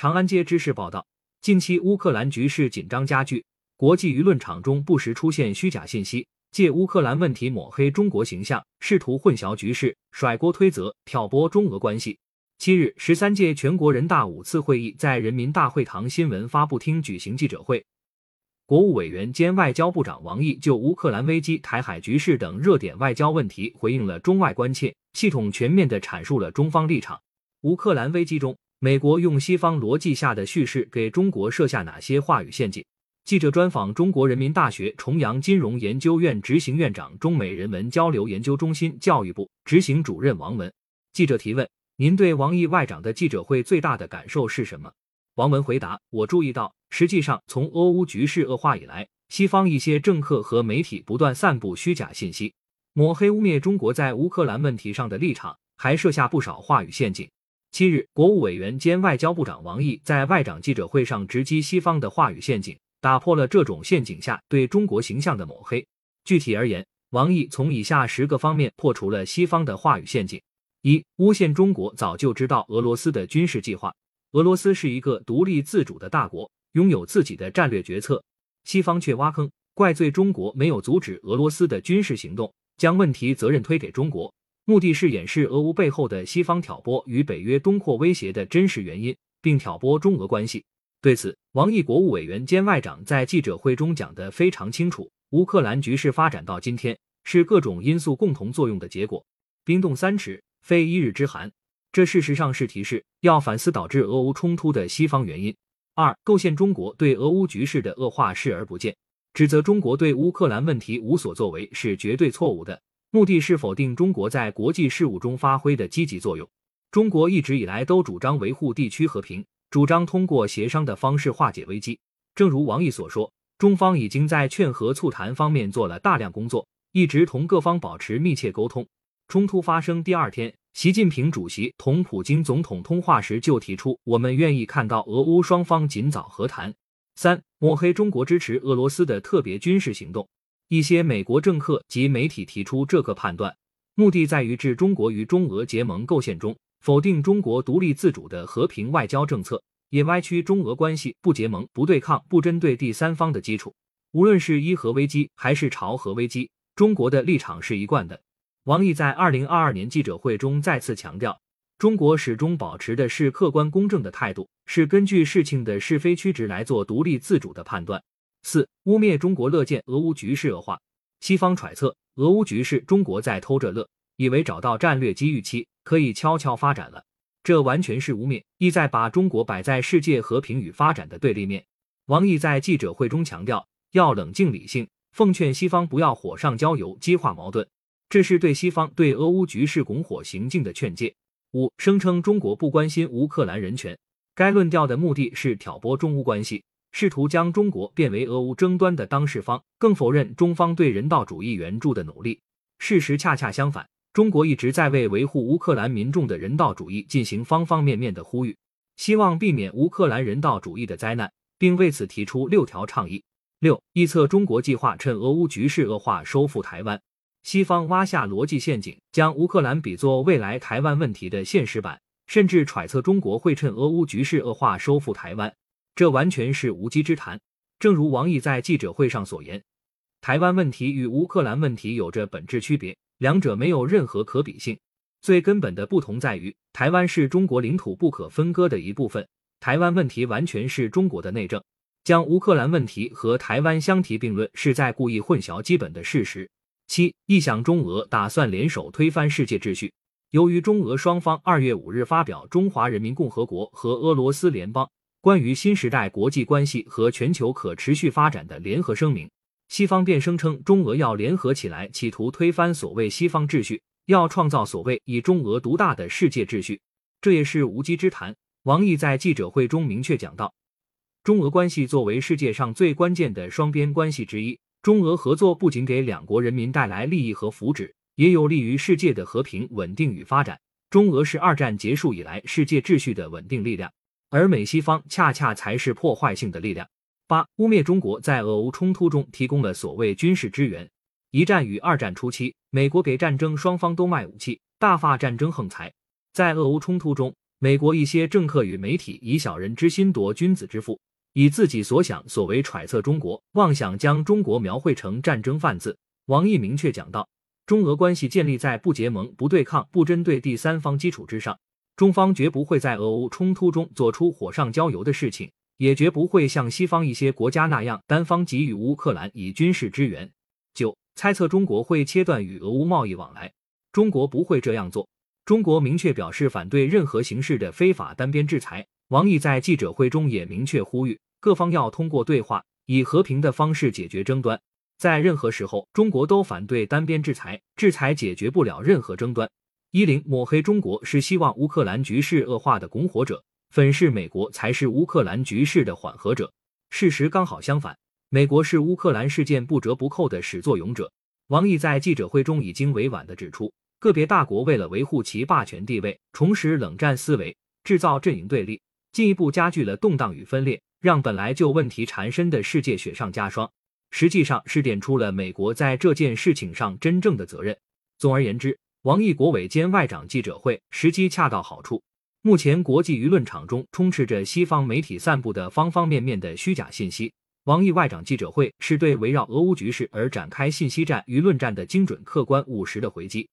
长安街知识报道，近期乌克兰局势紧张加剧，国际舆论场中不时出现虚假信息，借乌克兰问题抹黑中国形象，试图混淆局势，甩锅推责，挑拨中俄关系。七日，十三届全国人大五次会议在人民大会堂新闻发布厅举行记者会，国务委员兼外交部长王毅就乌克兰危机、台海局势等热点外交问题回应了中外关切，系统全面地阐述了中方立场。乌克兰危机中。美国用西方逻辑下的叙事给中国设下哪些话语陷阱？记者专访中国人民大学重阳金融研究院执行院长、中美人文交流研究中心教育部执行主任王文。记者提问：您对王毅外长的记者会最大的感受是什么？王文回答：我注意到，实际上从俄乌局势恶化以来，西方一些政客和媒体不断散布虚假信息，抹黑污蔑中国在乌克兰问题上的立场，还设下不少话语陷阱。七日，国务委员兼外交部长王毅在外长记者会上直击西方的话语陷阱，打破了这种陷阱下对中国形象的抹黑。具体而言，王毅从以下十个方面破除了西方的话语陷阱：一、诬陷中国早就知道俄罗斯的军事计划，俄罗斯是一个独立自主的大国，拥有自己的战略决策，西方却挖坑，怪罪中国没有阻止俄罗斯的军事行动，将问题责任推给中国。目的是掩饰俄乌背后的西方挑拨与北约东扩威胁的真实原因，并挑拨中俄关系。对此，王毅国务委员兼外长在记者会中讲得非常清楚：乌克兰局势发展到今天，是各种因素共同作用的结果。冰冻三尺，非一日之寒。这事实上是提示要反思导致俄乌冲突的西方原因。二、构陷中国对俄乌局势的恶化视而不见，指责中国对乌克兰问题无所作为是绝对错误的。目的是否定中国在国际事务中发挥的积极作用。中国一直以来都主张维护地区和平，主张通过协商的方式化解危机。正如王毅所说，中方已经在劝和促谈方面做了大量工作，一直同各方保持密切沟通。冲突发生第二天，习近平主席同普京总统通话时就提出，我们愿意看到俄乌双方尽早和谈。三、抹黑中国支持俄罗斯的特别军事行动。一些美国政客及媒体提出这个判断，目的在于置中国于中俄结盟构陷中，否定中国独立自主的和平外交政策，也歪曲中俄关系不结盟、不对抗、不针对第三方的基础。无论是伊核危机还是朝核危机，中国的立场是一贯的。王毅在二零二二年记者会中再次强调，中国始终保持的是客观公正的态度，是根据事情的是非曲直来做独立自主的判断。四、污蔑中国乐见俄乌局势恶化，西方揣测俄乌局势中国在偷着乐，以为找到战略机遇期可以悄悄发展了，这完全是污蔑，意在把中国摆在世界和平与发展的对立面。王毅在记者会中强调，要冷静理性，奉劝西方不要火上浇油，激化矛盾，这是对西方对俄乌局势拱火行径的劝诫。五、声称中国不关心乌克兰人权，该论调的目的是挑拨中乌关系。试图将中国变为俄乌争端的当事方，更否认中方对人道主义援助的努力。事实恰恰相反，中国一直在为维护乌克兰民众的人道主义进行方方面面的呼吁，希望避免乌克兰人道主义的灾难，并为此提出六条倡议。六，臆测中国计划趁俄乌局势恶化收复台湾，西方挖下逻辑陷阱，将乌克兰比作未来台湾问题的现实版，甚至揣测中国会趁俄乌局势恶化收复台湾。这完全是无稽之谈。正如王毅在记者会上所言，台湾问题与乌克兰问题有着本质区别，两者没有任何可比性。最根本的不同在于，台湾是中国领土不可分割的一部分，台湾问题完全是中国的内政。将乌克兰问题和台湾相提并论，是在故意混淆基本的事实。七，臆想中俄打算联手推翻世界秩序。由于中俄双方二月五日发表《中华人民共和国和俄罗斯联邦》。关于新时代国际关系和全球可持续发展的联合声明，西方便声称中俄要联合起来，企图推翻所谓西方秩序，要创造所谓以中俄独大的世界秩序。这也是无稽之谈。王毅在记者会中明确讲到，中俄关系作为世界上最关键的双边关系之一，中俄合作不仅给两国人民带来利益和福祉，也有利于世界的和平稳定与发展。中俄是二战结束以来世界秩序的稳定力量。而美西方恰恰才是破坏性的力量。八、污蔑中国在俄乌冲突中提供了所谓军事支援。一战与二战初期，美国给战争双方都卖武器，大发战争横财。在俄乌冲突中，美国一些政客与媒体以小人之心夺君子之腹，以自己所想所为揣测中国，妄想将中国描绘成战争贩子。王毅明确讲到：中俄关系建立在不结盟、不对抗、不针对第三方基础之上，中方绝不会在俄乌冲突中做出火上浇油的事情，也绝不会像西方一些国家那样单方给予乌克兰以军事支援。九、猜测中国会切断与俄乌贸易往来，中国不会这样做。中国明确表示反对任何形式的非法单边制裁。王毅在记者会中也明确呼吁各方要通过对话，以和平的方式解决争端。在任何时候，中国都反对单边制裁，制裁解决不了任何争端。一零抹黑中国是希望乌克兰局势恶化的拱火者，粉饰美国才是乌克兰局势的缓和者。事实刚好相反，美国是乌克兰事件不折不扣的始作俑者。王毅在记者会中已经委婉的指出。个别大国为了维护其霸权地位，重拾冷战思维，制造阵营对立，进一步加剧了动荡与分裂，让本来就问题缠身的世界雪上加霜。实际上是点出了美国在这件事情上真正的责任。总而言之，王毅国委兼外长记者会时机恰到好处。目前国际舆论场中充斥着西方媒体散布的方方面面的虚假信息，王毅外长记者会是对围绕俄乌局势而展开信息战、舆论战的精准、客观、务实的回击。